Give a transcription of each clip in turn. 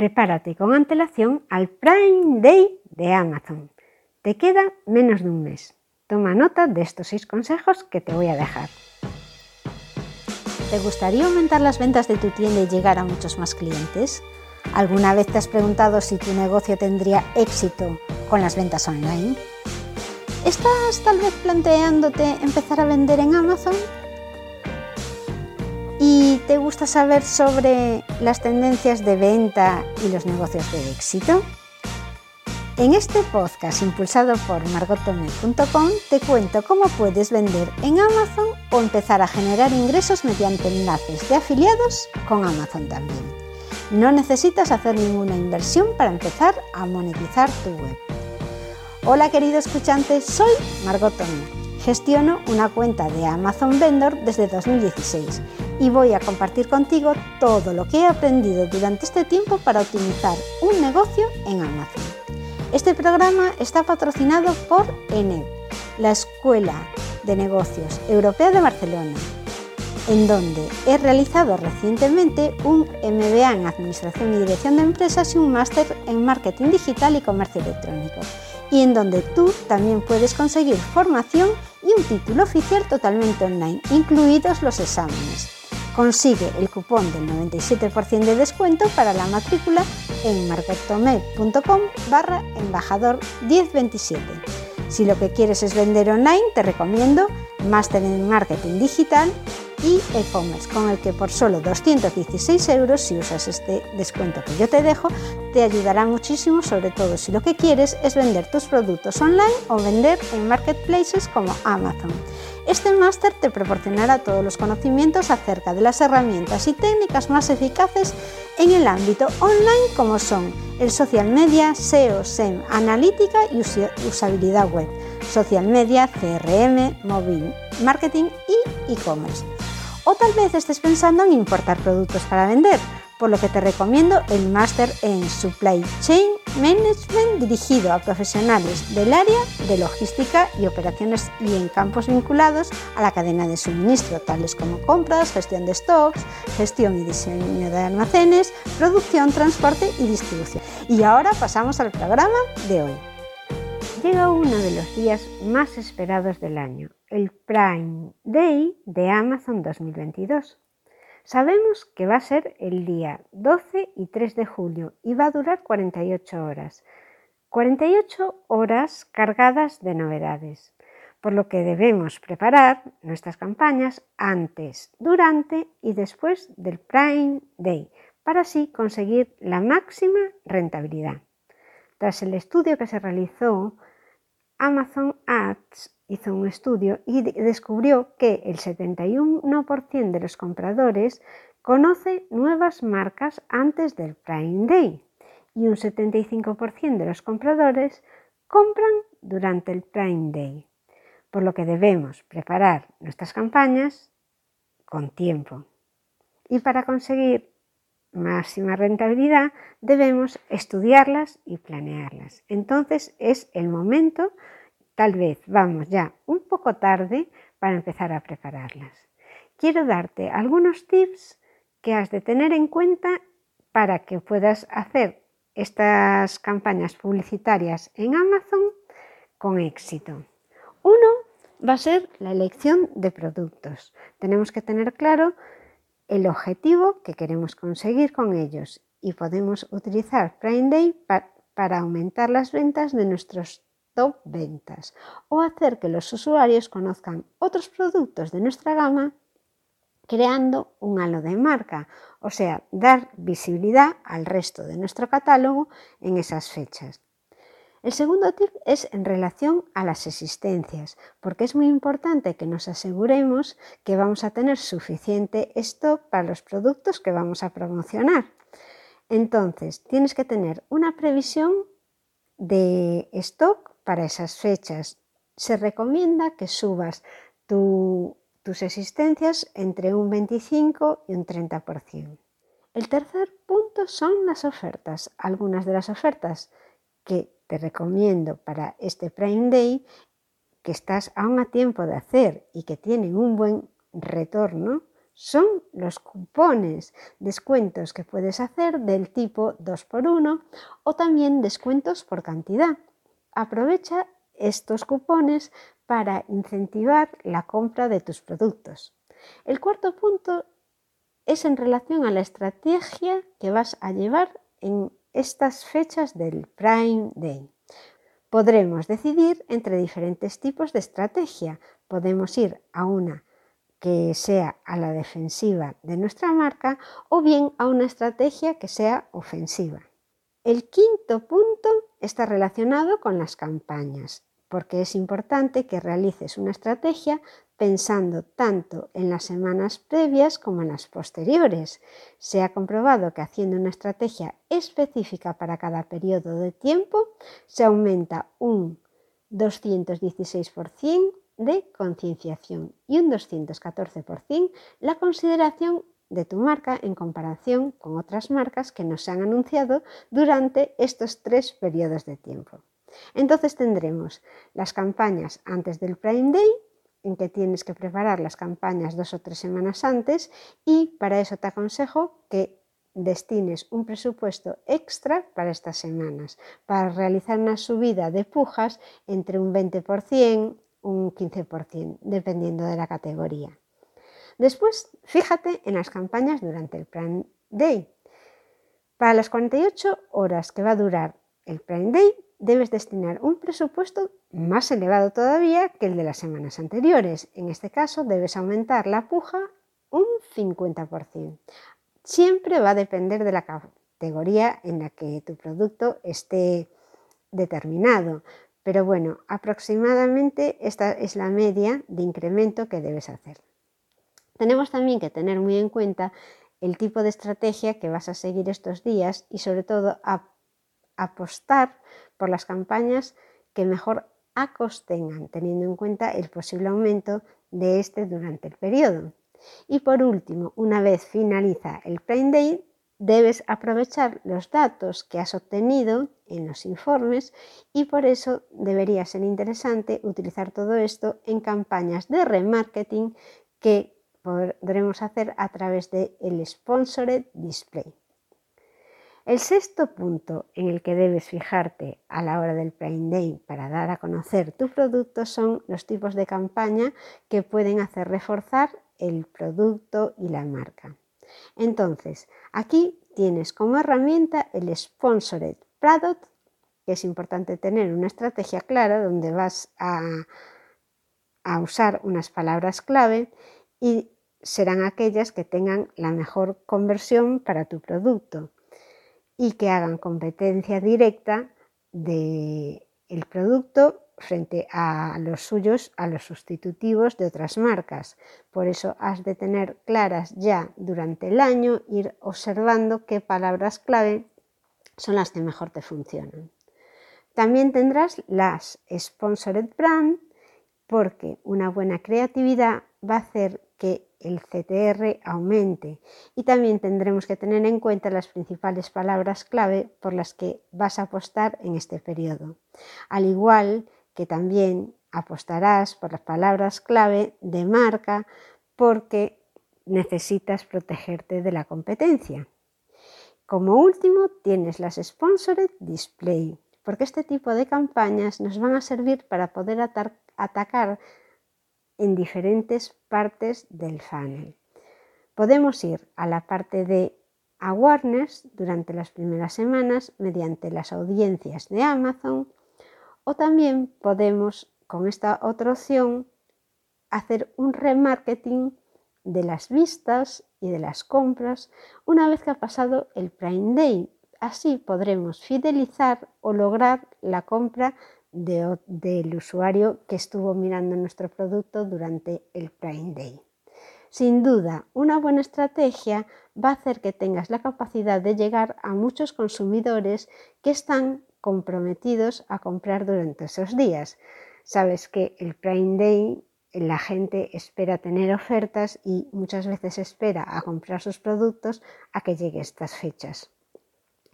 prepárate con antelación al Prime Day de Amazon. Te queda menos de un mes. Toma nota de estos seis consejos que te voy a dejar. ¿Te gustaría aumentar las ventas de tu tienda y llegar a muchos más clientes? ¿Alguna vez te has preguntado si tu negocio tendría éxito con las ventas online? ¿Estás tal vez planteándote empezar a vender en Amazon? ¿Y te gusta saber sobre las tendencias de venta y los negocios de éxito? En este podcast impulsado por margotome.com te cuento cómo puedes vender en Amazon o empezar a generar ingresos mediante enlaces de afiliados con Amazon también. No necesitas hacer ninguna inversión para empezar a monetizar tu web. Hola querido escuchante, soy Margot Gestiono una cuenta de Amazon Vendor desde 2016 y voy a compartir contigo todo lo que he aprendido durante este tiempo para optimizar un negocio en Amazon. Este programa está patrocinado por ENED, la Escuela de Negocios Europea de Barcelona, en donde he realizado recientemente un MBA en Administración y Dirección de Empresas y un máster en Marketing Digital y Comercio Electrónico, y en donde tú también puedes conseguir formación y un título oficial totalmente online, incluidos los exámenes. Consigue el cupón del 97% de descuento para la matrícula en marketome.com barra embajador 1027. Si lo que quieres es vender online, te recomiendo Máster en Marketing Digital y e-commerce, con el que por solo 216 euros, si usas este descuento que yo te dejo, te ayudará muchísimo, sobre todo si lo que quieres es vender tus productos online o vender en marketplaces como Amazon. Este máster te proporcionará todos los conocimientos acerca de las herramientas y técnicas más eficaces en el ámbito online como son el social media, SEO, SEM, analítica y usabilidad web, social media, CRM, móvil marketing y e-commerce. O tal vez estés pensando en importar productos para vender, por lo que te recomiendo el máster en Supply Chain Management dirigido a profesionales del área de logística y operaciones y en campos vinculados a la cadena de suministro, tales como compras, gestión de stocks, gestión y diseño de almacenes, producción, transporte y distribución. Y ahora pasamos al programa de hoy. Llega uno de los días más esperados del año, el Prime Day de Amazon 2022. Sabemos que va a ser el día 12 y 3 de julio y va a durar 48 horas. 48 horas cargadas de novedades, por lo que debemos preparar nuestras campañas antes, durante y después del Prime Day para así conseguir la máxima rentabilidad. Tras el estudio que se realizó, Amazon Ads hizo un estudio y descubrió que el 71% de los compradores conoce nuevas marcas antes del Prime Day y un 75% de los compradores compran durante el Prime Day, por lo que debemos preparar nuestras campañas con tiempo. Y para conseguir máxima rentabilidad debemos estudiarlas y planearlas. Entonces es el momento Tal vez vamos ya un poco tarde para empezar a prepararlas. Quiero darte algunos tips que has de tener en cuenta para que puedas hacer estas campañas publicitarias en Amazon con éxito. Uno va a ser la elección de productos. Tenemos que tener claro el objetivo que queremos conseguir con ellos y podemos utilizar Prime Day para aumentar las ventas de nuestros top ventas o hacer que los usuarios conozcan otros productos de nuestra gama creando un halo de marca, o sea, dar visibilidad al resto de nuestro catálogo en esas fechas. El segundo tip es en relación a las existencias, porque es muy importante que nos aseguremos que vamos a tener suficiente stock para los productos que vamos a promocionar. Entonces, tienes que tener una previsión de stock para esas fechas. Se recomienda que subas tus existencias entre un 25 y un 30%. El tercer punto son las ofertas. Algunas de las ofertas que te recomiendo para este Prime Day, que estás aún a tiempo de hacer y que tienen un buen retorno, son los cupones, descuentos que puedes hacer del tipo 2x1 o también descuentos por cantidad. Aprovecha estos cupones para incentivar la compra de tus productos. El cuarto punto es en relación a la estrategia que vas a llevar en estas fechas del Prime Day. Podremos decidir entre diferentes tipos de estrategia. Podemos ir a una que sea a la defensiva de nuestra marca o bien a una estrategia que sea ofensiva. El quinto punto está relacionado con las campañas, porque es importante que realices una estrategia pensando tanto en las semanas previas como en las posteriores. Se ha comprobado que haciendo una estrategia específica para cada periodo de tiempo se aumenta un 216% de concienciación y un 214% la consideración de tu marca en comparación con otras marcas que no se han anunciado durante estos tres periodos de tiempo. Entonces tendremos las campañas antes del Prime Day, en que tienes que preparar las campañas dos o tres semanas antes y para eso te aconsejo que destines un presupuesto extra para estas semanas, para realizar una subida de pujas entre un 20%, un 15%, dependiendo de la categoría. Después, fíjate en las campañas durante el Prime Day. Para las 48 horas que va a durar el Prime Day, debes destinar un presupuesto más elevado todavía que el de las semanas anteriores. En este caso, debes aumentar la puja un 50%. Siempre va a depender de la categoría en la que tu producto esté determinado, pero bueno, aproximadamente esta es la media de incremento que debes hacer. Tenemos también que tener muy en cuenta el tipo de estrategia que vas a seguir estos días y sobre todo apostar por las campañas que mejor acos tengan, teniendo en cuenta el posible aumento de este durante el periodo. Y por último, una vez finaliza el Prime Day, debes aprovechar los datos que has obtenido en los informes y por eso debería ser interesante utilizar todo esto en campañas de remarketing que podremos hacer a través del el Sponsored Display. El sexto punto en el que debes fijarte a la hora del Prime Day para dar a conocer tu producto son los tipos de campaña que pueden hacer reforzar el producto y la marca. Entonces, aquí tienes como herramienta el Sponsored Product, que es importante tener una estrategia clara donde vas a, a usar unas palabras clave y serán aquellas que tengan la mejor conversión para tu producto y que hagan competencia directa del el producto frente a los suyos, a los sustitutivos de otras marcas. Por eso has de tener claras ya durante el año, ir observando qué palabras clave son las que mejor te funcionan. También tendrás las Sponsored Brand porque una buena creatividad va a hacer que el CTR aumente y también tendremos que tener en cuenta las principales palabras clave por las que vas a apostar en este periodo. Al igual que también apostarás por las palabras clave de marca porque necesitas protegerte de la competencia. Como último, tienes las Sponsored Display, porque este tipo de campañas nos van a servir para poder atacar en diferentes partes del funnel. Podemos ir a la parte de awareness durante las primeras semanas mediante las audiencias de Amazon o también podemos, con esta otra opción, hacer un remarketing de las vistas y de las compras una vez que ha pasado el Prime Day. Así podremos fidelizar o lograr la compra del usuario que estuvo mirando nuestro producto durante el Prime Day. Sin duda, una buena estrategia va a hacer que tengas la capacidad de llegar a muchos consumidores que están comprometidos a comprar durante esos días. Sabes que el Prime Day la gente espera tener ofertas y muchas veces espera a comprar sus productos a que lleguen estas fechas.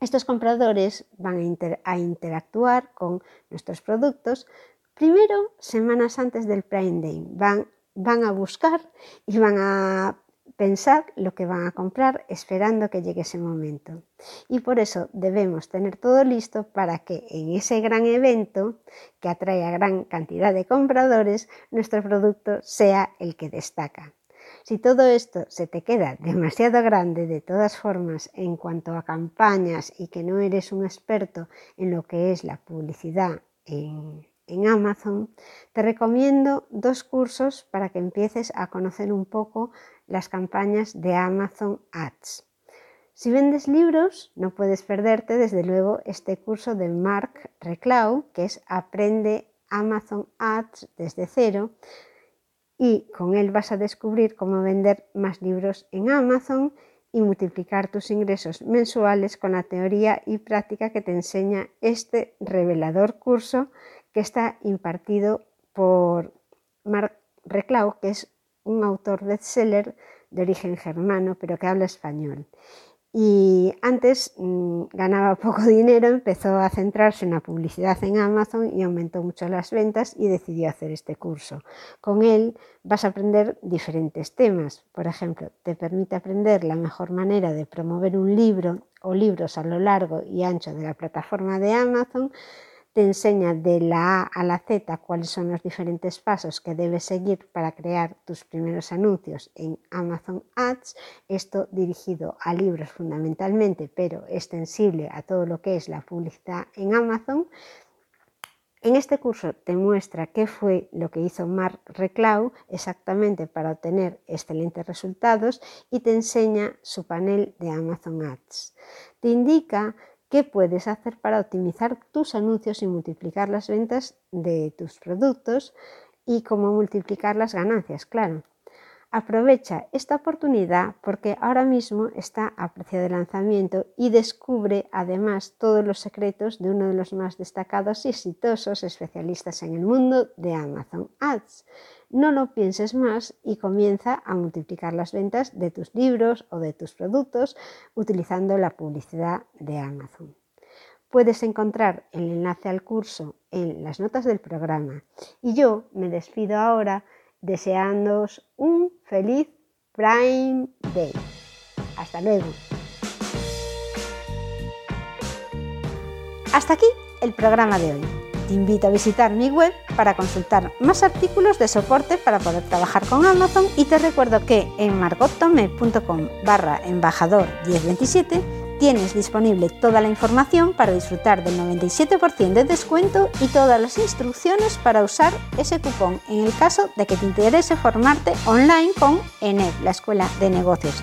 Estos compradores van a, interactuar con nuestros productos primero semanas antes del Prime Day. Van, van a buscar y van a pensar lo que van a comprar esperando que llegue ese momento. Y por eso debemos tener todo listo para que en ese gran evento que atrae a gran cantidad de compradores, nuestro producto sea el que destaca. Si todo esto se te queda demasiado grande de todas formas en cuanto a campañas y que no eres un experto en lo que es la publicidad en, Amazon, te recomiendo dos cursos para que empieces a conocer un poco las campañas de Amazon Ads. Si vendes libros, no puedes perderte desde luego este curso de Mark Reclau, que es Aprende Amazon Ads desde cero, y con él vas a descubrir cómo vender más libros en Amazon y multiplicar tus ingresos mensuales con la teoría y práctica que te enseña este revelador curso que está impartido por Mark Reclau, que es un autor bestseller de origen germano, pero que habla español. Y antes mm, ganaba poco dinero, empezó a centrarse en la publicidad en Amazon y aumentó mucho las ventas y decidió hacer este curso. Con él vas a aprender diferentes temas. Por ejemplo, te permite aprender la mejor manera de promover un libro o libros a lo largo y ancho de la plataforma de Amazon te enseña de la A a la Z cuáles son los diferentes pasos que debes seguir para crear tus primeros anuncios en Amazon Ads, esto dirigido a libros fundamentalmente, pero extensible a todo lo que es la publicidad en Amazon. En este curso te muestra qué fue lo que hizo Mark Reclau exactamente para obtener excelentes resultados y te enseña su panel de Amazon Ads. Te indica qué puedes hacer para optimizar tus anuncios y multiplicar las ventas de tus productos y cómo multiplicar las ganancias, claro. Aprovecha esta oportunidad porque ahora mismo está a precio de lanzamiento y descubre además todos los secretos de uno de los más destacados y exitosos especialistas en el mundo de Amazon Ads. No lo pienses más y comienza a multiplicar las ventas de tus libros o de tus productos utilizando la publicidad de Amazon. Puedes encontrar el enlace al curso en las notas del programa. Y yo me despido ahora deseándoos un feliz Prime Day. Hasta luego. Hasta aquí el programa de hoy. Te invito a visitar mi web para consultar más artículos de soporte para poder trabajar con Amazon. Y te recuerdo que en margottome.com barra embajador 1027 Tienes disponible toda la información para disfrutar del 97% de descuento y todas las instrucciones para usar ese cupón en el caso de que te interese formarte online con ENEP, la Escuela de Negocios